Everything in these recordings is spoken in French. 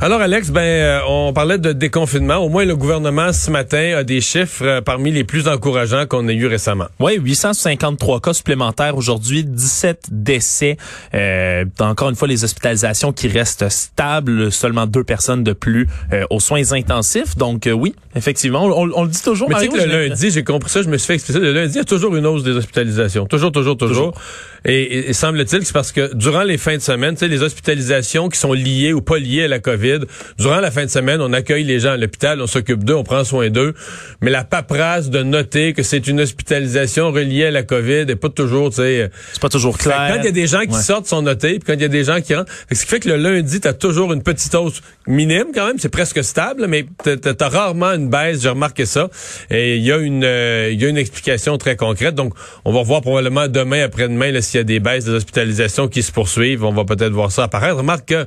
Alors Alex, ben euh, on parlait de déconfinement. Au moins le gouvernement ce matin a des chiffres euh, parmi les plus encourageants qu'on ait eu récemment. Oui, 853 cas supplémentaires aujourd'hui, 17 décès. Euh, encore une fois, les hospitalisations qui restent stables, seulement deux personnes de plus euh, aux soins intensifs. Donc euh, oui, effectivement, on, on le dit toujours. Mais tu sais Mario, que le lundi, j'ai compris ça, je me suis fait expliquer ça. Le lundi, il y a toujours une hausse des hospitalisations. Toujours, toujours, toujours. Et- et semble-t-il que c'est parce que durant les fins de semaine, tu sais, les hospitalisations qui sont liées ou pas liées à la COVID, durant la fin de semaine, on accueille les gens à l'hôpital, on s'occupe d'eux, on prend soin d'eux. Mais la paperasse de noter que c'est une hospitalisation reliée à la COVID est pas toujours, tu sais... C'est pas toujours clair. Quand il y a des gens qui Ouais. sortent, sont notés, puis quand il y a des gens qui rentrent. Ce qui fait que le lundi, tu as toujours une petite hausse minime quand même, c'est presque stable, mais tu as rarement une baisse, j'ai remarqué ça. Et il y a une euh, y a une explication très concrète. Donc, on va revoir probablement demain, après-demain, s'il y a des baisses des hospitalisations qui se poursuivent. On va peut-être voir ça apparaître. Remarque que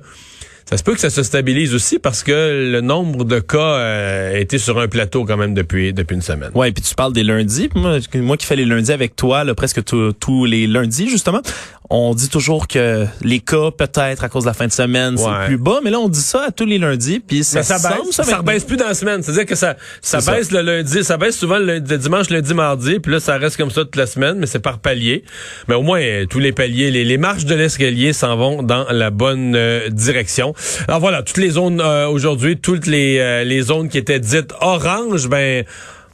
ça se peut que ça se stabilise aussi parce que le nombre de cas euh, a été sur un plateau quand même depuis depuis une semaine. Ouais, puis tu parles des lundis. Moi, moi qui fais les lundis avec toi, là, presque tous- les lundis justement, on dit toujours que les cas peut-être à cause de la fin de semaine Ouais. c'est plus bas, mais là on dit ça à tous les lundis, puis ça, ça semble, baisse, ça, ça, rebaisse plus dans la semaine. C'est-à-dire que ça, ça baisse le lundi, ça baisse souvent le, le dimanche, lundi, mardi, puis là, ça reste comme ça toute la semaine, mais c'est par palier. Mais au moins, tous les paliers, les, les marches de l'escalier s'en vont dans la bonne euh, direction. Alors voilà, toutes les zones euh, aujourd'hui, toutes les, euh, les zones qui étaient dites orange, ben,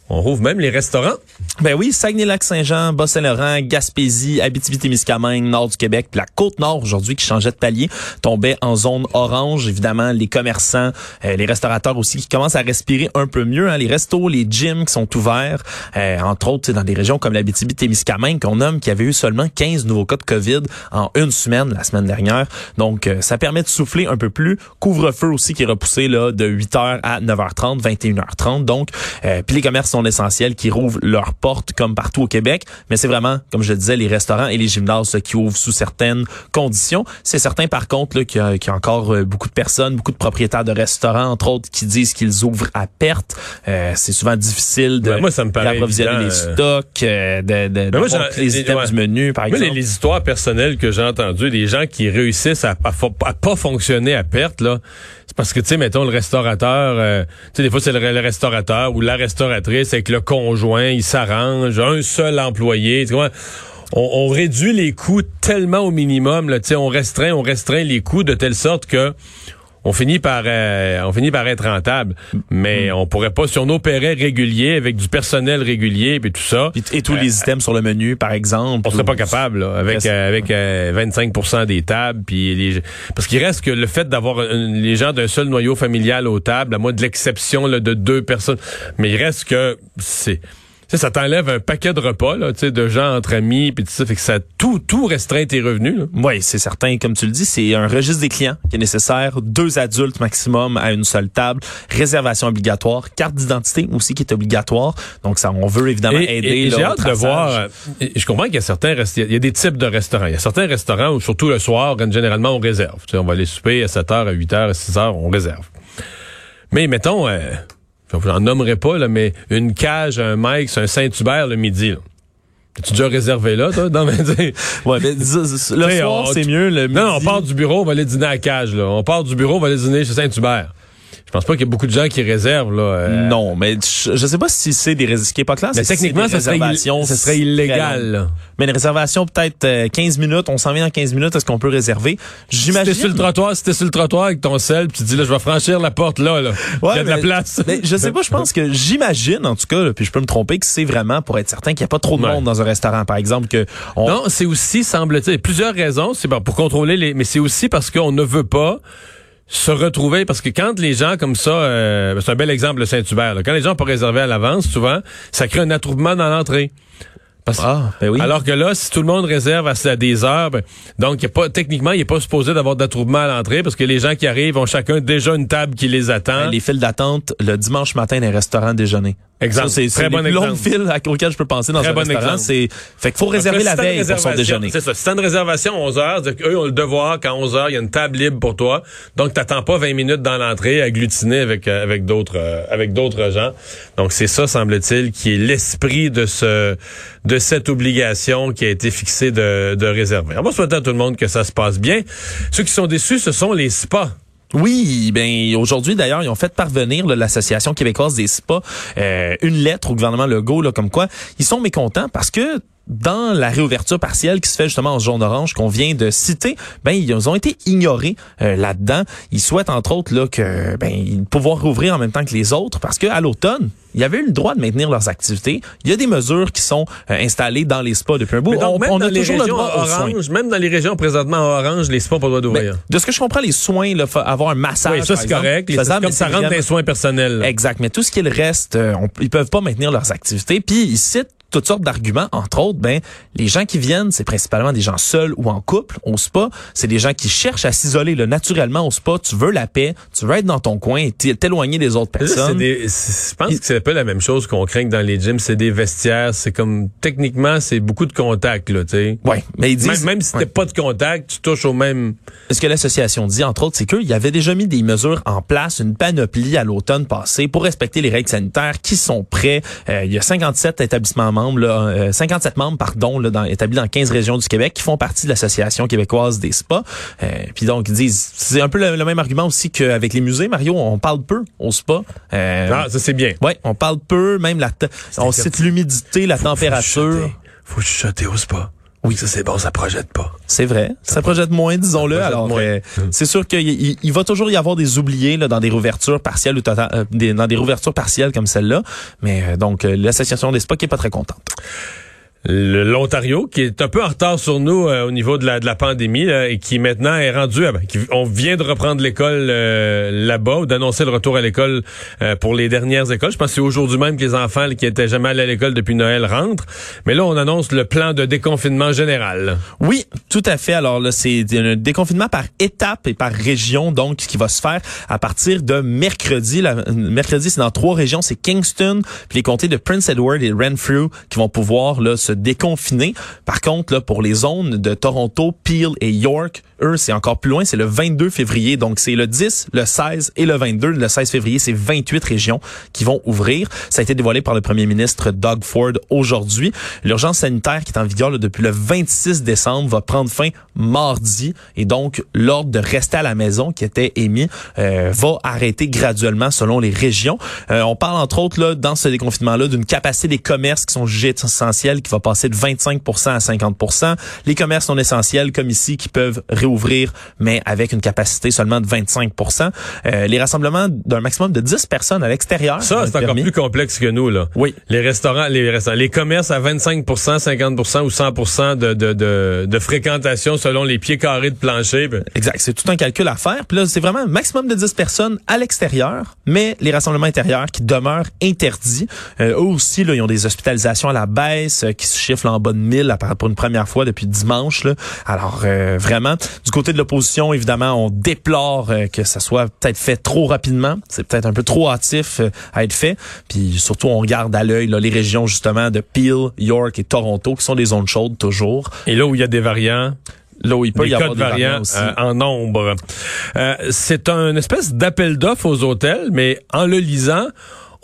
on rouvre même les restaurants. Ben oui, Saguenay-Lac-Saint-Jean, Bas-Saint-Laurent, Gaspésie, Abitibi-Témiscamingue, nord du Québec, puis la Côte-Nord aujourd'hui qui changeait de palier, tombait en zone orange. Évidemment, les commerçants, euh, les restaurateurs aussi qui commencent à respirer un peu mieux. hein. Les restos, les gyms qui sont ouverts, euh, entre autres dans des régions comme l'Abitibi-Témiscamingue qu'on nomme qui avait eu seulement 15 nouveaux cas de COVID en une semaine la semaine dernière. Donc, euh, ça permet de souffler un peu plus. Couvre-feu aussi qui est repoussé là de 8h à 9h30, 21h30. Donc, euh, puis les commerces sont essentiels qui rouvrent leurs portes comme partout au Québec. Mais c'est vraiment, comme je le disais, les restaurants et les gymnases là, qui ouvrent sous certaines conditions. C'est certain par contre qu'il y, a- qu'il y a encore euh, beaucoup de personnes, beaucoup de propriétaires de restaurants, entre autres, qui disent qu'ils ouvrent à perte. Euh, c'est souvent difficile de Ben, moi, ça me paraît d'approvisionner les euh. stocks, euh, de, de, de moi, voir j'ai- les items ouais. du menu, par Moi, les, exemple. les histoires personnelles que j'ai entendues, des gens qui réussissent à, à, pas fonctionner à perte, là, c'est parce que, tu sais, mettons, le restaurateur, euh, tu sais, des fois, c'est le, le restaurateur ou la restauratrice avec le conjoint, il s'arrange, un seul employé, tu vois. On, réduit les coûts tellement au minimum, là, on restreint, on restreint les coûts de telle sorte que on finit par euh, on finit par être rentable, mais on pourrait pas si on opérait régulier avec du personnel régulier puis tout ça. Et tous les items sur le menu, par exemple. On serait pas capable là, avec euh, avec euh, 25% des tables puis les parce qu'il reste que le fait d'avoir les gens d'un seul noyau familial aux tables à moins de l'exception de deux personnes mais il reste que c'est sais, ça t'enlève un paquet de repas là, tu sais, de gens entre amis puis tout ça fait que ça tout tout restreint tes revenus là. Oui, c'est certain. Comme tu le dis, c'est un registre des clients qui est nécessaire. Deux adultes maximum à une seule table. Réservation obligatoire. Carte d'identité aussi qui est obligatoire. Donc, ça, on veut évidemment Et- aider. et- et j'ai hâte de voir. euh, je comprends qu'il y a certains il y a des types de restaurants. Il y a certains restaurants où surtout le soir, généralement on réserve. Tu sais, on va aller souper à 7h, à 8h, à 6h, on réserve. Mais mettons, euh, j'en nommerai pas là, mais une cage, un Mike, un Saint-Hubert le midi. Là. Tu déjà réservé là, toi? Non, mais, dis- Ouais, mais dis- dis- le soir, c'est mieux. Le non, on midi. part du bureau, on va aller dîner à la cage. Là. On part du bureau, on va aller dîner chez Saint-Hubert. Je pense pas qu'il y a beaucoup de gens qui réservent. Là, euh, Non, mais je, je sais pas si c'est des ce qui est pas clair. Mais si techniquement, ça serait, ça serait illégal. Mais une réservation peut-être euh, 15 minutes, on s'en vient dans 15 minutes, est-ce qu'on peut réserver? Si J'imagine. t'es sur le trottoir, si t'es sur le trottoir avec ton sel, puis tu dis là, je vais franchir la porte là, là. Ouais, Il y a de la place. mais je sais pas, je pense que j'imagine, en tout cas, là, puis je peux me tromper, que c'est vraiment pour être certain qu'il n'y a pas trop de Ouais. monde dans un restaurant, par exemple, que on, Non, c'est aussi, semble-t-il, plusieurs raisons. C'est pour contrôler les, mais c'est aussi parce qu'on ne veut pas se retrouver parce que quand les gens comme ça, euh, c'est un bel exemple le Saint-Hubert. là. Quand les gens pas réservé à l'avance, souvent, ça crée un attroupement dans l'entrée. Parce- Ah, ben oui. Alors que là, si tout le monde réserve à, des heures, ben, donc y a pas, techniquement, il n'est pas supposé d'avoir d'attroupement à l'entrée parce que les gens qui arrivent ont chacun déjà une table qui les attend. les files d'attente le dimanche matin dans les restaurants déjeuner. Exemple. C'est Très bon exemple. files à- auxquelles je peux penser dans Très un bon restaurant. C'est fait qu'il faut réserver la veille pour son déjeuner. C'est ça. Si t'as une réservation à 11 heures, c'est qu'eux ont le devoir qu'à 11 heures, il y a une table libre pour toi. Donc, t'attends pas 20 minutes dans l'entrée agglutiné avec, euh, avec d'autres, euh, avec d'autres gens. Donc, c'est ça, semble-t-il, qui est l'esprit de ce, de cette obligation qui a été fixée de, de réserver. On va souhaiter à tout le monde que ça se passe bien. Ceux qui sont déçus, ce sont les spas. Oui, ben aujourd'hui d'ailleurs, ils ont fait parvenir l'association québécoise des spas euh, une lettre au gouvernement Legault là, comme quoi ils sont mécontents parce que dans la réouverture partielle qui se fait justement en jaune orange qu'on vient de citer, ben ils ont été ignorés euh, là-dedans. Ils souhaitent entre autres là que ben pouvoir rouvrir en même temps que les autres parce que à l'automne, il y avait eu le droit de maintenir leurs activités. Il y a des mesures qui sont euh, installées dans les spas depuis un bout. Donc, on, même on dans a les toujours le régions droit aux soins. orange, même dans les régions présentement orange, les spas pas le droit Ben, d'ouvrir. de ce que je comprends, les soins, là, avoir un massage. oui, ça, c'est correct. Les- faisable, ça rentre dans les soins personnels. là. Exact. Mais tout ce qui est le reste, euh, on- ils peuvent pas maintenir leurs activités. Puis ils citent toutes sortes d'arguments, entre autres, ben les gens qui viennent, c'est principalement des gens seuls ou en couple au spa. C'est des gens qui cherchent à s'isoler là, naturellement au spa. Tu veux la paix, tu veux être dans ton coin, et t'é- t'éloigner des autres personnes. des- je pense que c'est un peu la même chose qu'on craint que dans les gyms, c'est des vestiaires, c'est comme techniquement c'est beaucoup de contacts là, tu sais. Ouais, mais ils disent Même, même si t'as Ouais. pas de contact, tu touches au même. Ce que l'association dit, entre autres, c'est qu'il y avait déjà mis des mesures en place, une panoplie à l'automne passé pour respecter les règles sanitaires qui sont prêts. Euh, il y a 57 établissements membres, là, euh, 57 membres, pardon, là, dans, établis dans 15 régions du Québec qui font partie de l'association québécoise des spas. Euh, puis donc, ils disent, c'est un peu le, le même argument aussi qu'avec les musées, Mario, on parle peu au spa. Euh, Ah, ça c'est bien. Ouais, on parle peu, même la, on cite l'humidité, la température. Faut chuchoter au spa. Oui, ça c'est bon, ça projette pas. C'est vrai. Ça projette moins, disons-le. Alors, euh, c'est sûr qu'il il- il va toujours y avoir des oubliés là, dans des rouvertures partielles ou tota- euh, des, dans des rouvertures partielles comme celle-là. Mais euh, donc, euh, l'association des spas qui est pas très contente. L'Ontario, qui est un peu en retard sur nous euh, au niveau de la, de la pandémie là, et qui maintenant est rendu, qui- on vient de reprendre l'école euh, là-bas ou d'annoncer le retour à l'école euh, pour les dernières écoles. Je pense que c'est aujourd'hui même que les enfants là, qui étaient jamais allés à l'école depuis Noël rentrent. Mais là, on annonce le plan de déconfinement général. Oui, tout à fait. Alors là, c'est un déconfinement par étape et par région, donc qui va se faire à partir de mercredi. Mercredi, c'est dans trois régions, c'est Kingston, puis les comtés de Prince Edward et Renfrew qui vont pouvoir là se déconfiner. Par contre, là, pour les zones de Toronto, Peel et York, eux, c'est encore plus loin, c'est le 22 février. Donc c'est le 10, le 16 et le 22. Le 16 février, c'est 28 régions qui vont ouvrir. Ça a été dévoilé par le premier ministre Doug Ford aujourd'hui. L'urgence sanitaire qui est en vigueur depuis le 26 décembre va prendre fin mardi et donc l'ordre de rester à la maison qui était émis euh, va arrêter graduellement selon les régions. Euh, on parle entre autres là dans ce déconfinement-là d'une capacité des commerces qui sont jugés essentiels qui va passer de 25 à 50 Les commerces non essentiels comme ici qui peuvent réouvrir mais avec une capacité seulement de 25 Euh, Les rassemblements d'un maximum de 10 personnes à l'extérieur. Ça, c'est encore plus complexe que nous, là. Oui. Les restaurants, les restaurants, les commerces à 25% 50% ou 100 de, de, de, de fréquentation selon les pieds carrés de plancher. ben, Exact. C'est tout un calcul à faire. Puis là, c'est vraiment un maximum de 10 personnes à l'extérieur, mais les rassemblements intérieurs qui demeurent interdits. Euh, eux aussi, là, ils ont des hospitalisations à la baisse euh, qui se là, en bas de 1000 à part- pour une première fois depuis dimanche. Là. Alors, euh, vraiment, du côté de l'opposition, évidemment, on déplore euh, que ça soit peut-être fait trop rapidement. C'est peut-être un peu trop hâtif euh, à être fait. Puis surtout, on regarde à l'œil les régions justement de Peel, York et Toronto, qui sont des zones chaudes toujours. Et là où il y a des variants, Là où il peut des y avoir de des variants euh, en nombre. Euh, c'est un espèce d'appel d'offres aux hôtels, mais en le lisant,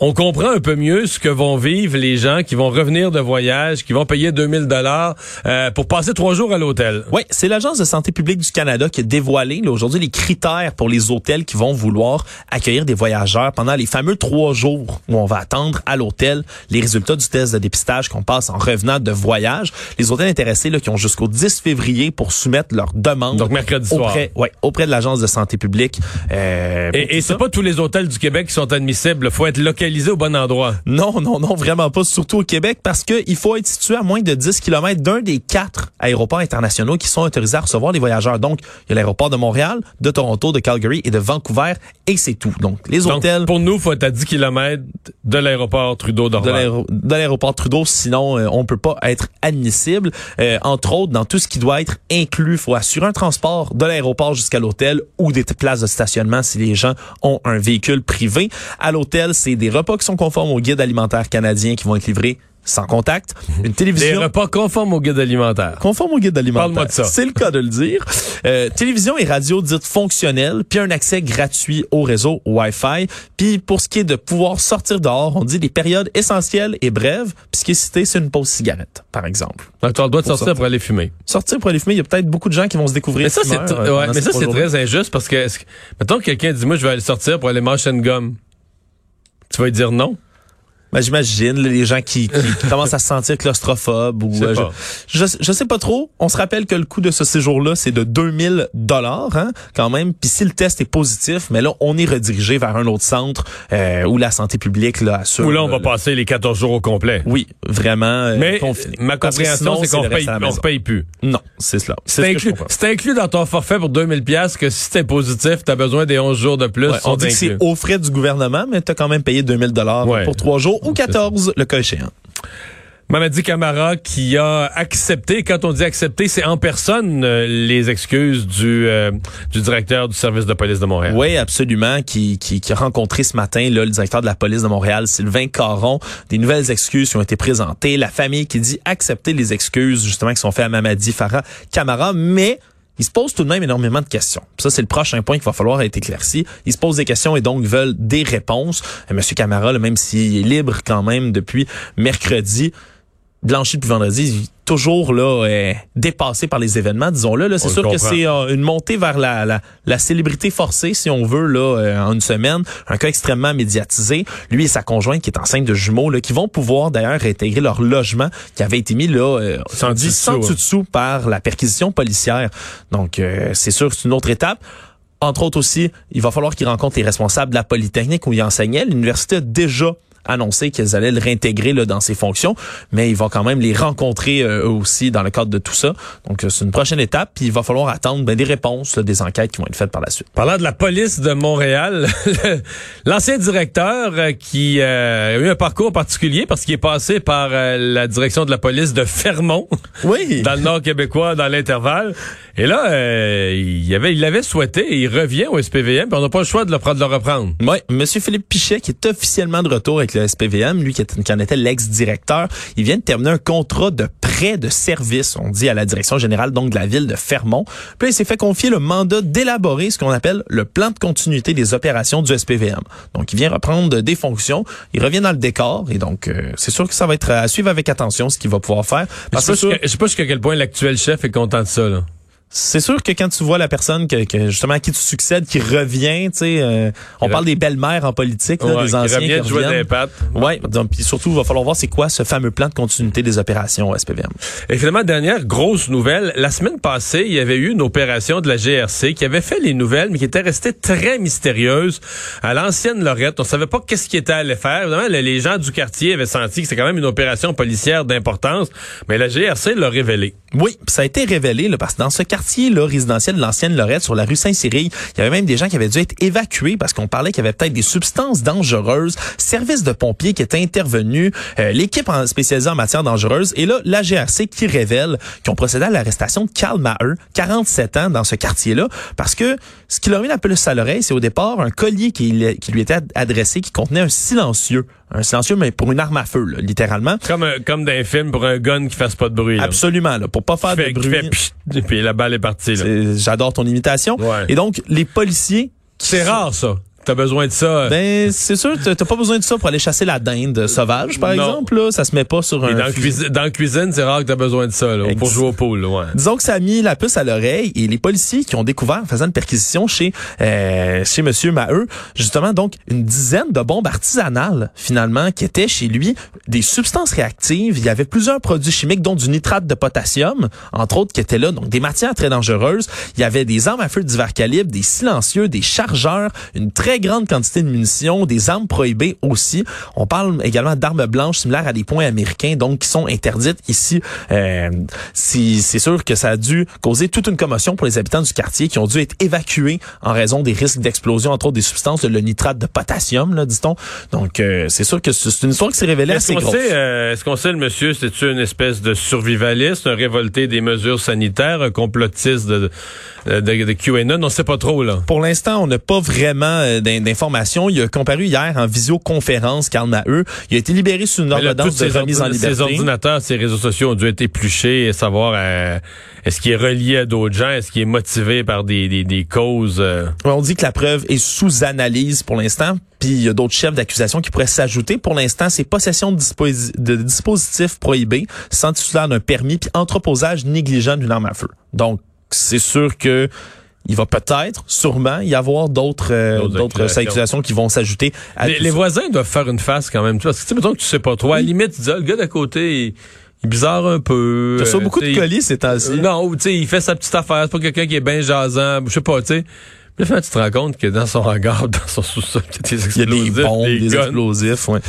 on comprend un peu mieux ce que vont vivre les gens qui vont revenir de voyage, qui vont payer 2000 dollars euh, pour passer trois jours à l'hôtel. Oui, c'est l'Agence de santé publique du Canada qui a dévoilé aujourd'hui les critères pour les hôtels qui vont vouloir accueillir des voyageurs pendant les fameux trois jours où on va attendre à l'hôtel les résultats du test de dépistage qu'on passe en revenant de voyage. Les hôtels intéressés là, qui ont jusqu'au 10 février pour soumettre leur demande Donc mercredi soir. auprès, ouais, auprès de l'Agence de santé publique. Euh, Et, c'est pas tous les hôtels du Québec qui sont admissibles. faut être localisé au bon endroit? Non, non, non, vraiment pas, surtout au Québec, parce que il faut être situé à moins de 10 km d'un des quatre aéroports internationaux qui sont autorisés à recevoir les voyageurs. Donc, il y a l'aéroport de Montréal, de Toronto, de Calgary et de Vancouver et c'est tout. Donc, les Donc, hôtels pour nous, faut être à 10 km de l'aéroport Trudeau de Dorval. l'aéro- de l'aéroport Trudeau, sinon euh, on peut pas être admissible. Euh, entre autres, dans tout ce qui doit être inclus, faut assurer un transport de l'aéroport jusqu'à l'hôtel ou des places de stationnement si les gens ont un véhicule privé. À l'hôtel, c'est des repas qui sont conformes au guide alimentaire canadien qui vont être livrés sans contact. Une Des télévision repas conformes au guide alimentaire. conforme au guide alimentaire. Parle-moi de ça. C'est le cas de le dire. Euh, télévision et radio dites fonctionnelles, puis un accès gratuit au réseau Wi-Fi. Puis pour ce qui est de pouvoir sortir dehors, on dit des périodes essentielles et brèves. Puis ce qui est cité, c'est une pause cigarette, par exemple. Donc, tu as le droit de sortir sortir. pour aller fumer. Sortir pour aller fumer, il y a peut-être beaucoup de gens qui vont se découvrir. Mais ça, c'est euh, ouais, mais ça, c'est très injuste parce que, que- mettons que quelqu'un dit, moi, je vais aller sortir pour aller manger une gomme. Tu vas dire non? Ben, j'imagine les gens qui, qui- commencent à se sentir claustrophobes ou euh, je, je, je sais pas trop. On se rappelle que le coût de ce séjour-là, c'est de 2000 dollars hein, quand même. Puis si le test est positif, mais là, on est redirigé vers un autre centre euh, où la santé publique là, assure. Ou là, on va le- passer les 14 jours au complet. Oui, vraiment euh, Mais confiné. ma Parce que compréhension, c'est qu'on paye, on paye plus. Non, c'est cela. C'est C'est ce inclus, inclus dans ton forfait pour 2000 pièces que si t'es positif, t'as besoin des 11 jours de plus. Ouais, on dit que c'est inclus. aux frais du gouvernement, mais tu as quand même payé 2000 dollars Ouais. pour trois jours ou C'est 14 le cas échéant. Mamadi Camara qui a accepté, quand on dit accepter, c'est en personne euh, les excuses du, euh, du directeur du service de police de Montréal. Oui, absolument, qui, qui, qui a rencontré ce matin là, le directeur de la police de Montréal, Sylvain Caron. Des nouvelles excuses qui ont été présentées. La famille qui dit accepter les excuses justement qui sont faites à Mamadi Farah Camara, mais il se pose tout de même énormément de questions. Ça, c'est le prochain point qu'il va falloir être éclairci. Il se pose des questions et donc veulent des réponses. Monsieur Camara, même s'il est libre quand même depuis mercredi, blanchi depuis vendredi, toujours là euh, dépassé par les événements, disons-le. Là, c'est sûr que c'est euh, une montée vers la, la, la célébrité forcée, si on veut, là, euh, en une semaine. Un cas extrêmement médiatisé. Lui et sa conjointe, qui est enceinte de jumeaux, là, qui vont pouvoir d'ailleurs intégrer leur logement, qui avait été mis là, euh, Sans dit sans dessous par la perquisition policière. Donc, euh, c'est sûr que c'est une autre étape. Entre autres aussi, il va falloir qu'il rencontre les responsables de la Polytechnique où il enseignait. L'université a déjà annoncé qu'elles allaient le réintégrer là, dans ses fonctions, mais il va quand même les rencontrer euh, eux aussi dans le cadre de tout ça. Donc, euh, c'est une prochaine étape, puis il va falloir attendre ben, des réponses, là, des enquêtes qui vont être faites par la suite. Parlant de la police de Montréal, l'ancien directeur euh, qui euh, a eu un parcours particulier parce qu'il est passé par euh, la direction de la police de Fermont, Oui. dans le nord québécois, dans l'intervalle. Et là, euh, il avait, il l'avait souhaité et il revient au SPVM, puis on n'a pas le choix de le, prendre- de le reprendre. Oui, Monsieur Philippe Pichet, qui est officiellement de retour avec le SPVM, lui qui, est, qui en était l'ex-directeur, il vient de terminer un contrat de prêt de service, on dit à la direction générale donc de la ville de Fermont. Puis là, il s'est fait confier le mandat d'élaborer ce qu'on appelle le plan de continuité des opérations du SPVM. Donc, il vient reprendre des fonctions, il revient dans le décor, et donc euh, c'est sûr que ça va être à suivre avec attention ce qu'il va pouvoir faire. Je Parce que je sais pas jusqu'à quel point l'actuel chef est content de ça. Là. C'est sûr que quand tu vois la personne que, que, justement à qui tu succèdes, qui revient, tu sais, euh, on Qui parle des belles-mères en politique, là, Ouais, des qui anciens revient qui de jouer des pattes. Ouais, donc puis surtout il va falloir voir c'est quoi ce fameux plan de continuité des opérations au SPVM. Et finalement, dernière grosse nouvelle. La semaine passée, il y avait eu une opération de la GRC qui avait fait les nouvelles, mais qui était restée très mystérieuse à l'ancienne Lorette. On savait pas qu'est-ce qui était allé faire. Évidemment, le- les gens du quartier avaient senti que c'est quand même une opération policière d'importance, mais la GRC l'a révélé. Oui, ça a été révélé là, parce que dans ce quartier là résidentiel de l'ancienne Lorette sur la rue Saint-Cyrille, il y avait même des gens qui avaient dû être évacués parce qu'on parlait qu'il y avait peut-être des substances dangereuses, service de pompiers qui étaient intervenus, euh, l'équipe spécialisée en matière dangereuse. Et là la GRC qui révèle qu'ils ont procédé à l'arrestation de Karl Maher, 47 ans dans ce quartier-là parce que ce qui leur mis la puce à l'oreille, c'est au départ un collier qui, qui lui était ad- adressé qui contenait un silencieux, un silencieux mais pour une arme à feu là, littéralement. Comme, un- comme dans un film pour un gun qui fasse pas de bruit. là. Absolument là, pour pas faire fait, de bruit. fait pchit, et puis la balle est partie. J'adore ton imitation. Ouais. Et donc, les policiers... C'est rare, ça. T'as besoin de ça. euh, Ben, c'est sûr, t'as pas besoin de ça pour aller chasser la dinde sauvage, par Non. exemple. Là. Ça se met pas sur un... dans, la fusil. cuisine, dans la cuisine, c'est rare que t'as besoin de ça, là, pour jouer au pool. Ouais. Disons que ça a mis la puce à l'oreille et les policiers qui ont découvert en faisant une perquisition chez euh, chez Monsieur Maheu, justement donc une dizaine de bombes artisanales finalement qui étaient chez lui, des substances réactives. Il y avait plusieurs produits chimiques dont du nitrate de potassium, entre autres qui étaient là, donc des matières très dangereuses. Il y avait des armes à feu de divers calibres, des silencieux, des chargeurs, une très très grande quantité de munitions, des armes prohibées aussi. On parle également d'armes blanches similaires à des points américains, donc qui sont interdites ici. Euh, c'est sûr que ça a dû causer toute une commotion pour les habitants du quartier qui ont dû être évacués en raison des risques d'explosion, entre autres des substances, le nitrate de potassium, là, dit-on. Donc, euh, c'est sûr que c'est une histoire qui s'est révélée assez grosse. Euh, est-ce qu'on sait, le monsieur, c'est une espèce de survivaliste, un révolté des mesures sanitaires, un complotiste de, de, de QAnon? On sait pas trop, là. Pour l'instant, on n'a pas vraiment d'informations. Il a comparu hier en visioconférence, Karl Maheu. Il a été libéré sous une ordonnance de remise en liberté. Ses ordinateurs, ses réseaux sociaux ont dû être épluchés et savoir est-ce qu'il est relié à d'autres gens, est-ce qu'il est motivé par des, des, des causes. On dit que la preuve est sous analyse pour l'instant. Puis il y a d'autres chefs d'accusation qui pourraient s'ajouter. Pour l'instant, c'est possession de, de dispositifs prohibés, sans titulaire d'un permis, puis entreposage négligent d'une arme à feu. Donc, c'est sûr que il va peut-être, sûrement, y avoir d'autres euh, d'autres accusations qui vont s'ajouter. les, les voisins doivent faire une face quand même. Parce que tu sais, mettons que tu sais pas trop. À la limite, tu dis, ah, le gars d'à côté, il, est bizarre un peu. Tu as beaucoup de colis ces temps-ci. Non, tu sais, il fait sa petite affaire. C'est pas quelqu'un qui est bien jasant. Je sais pas, tu sais. Puis là, tu te rends compte que dans son hangar, dans son sous-sol, il y a des bombes, des, explosifs. Ouais.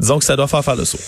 Disons que ça doit faire faire le saut.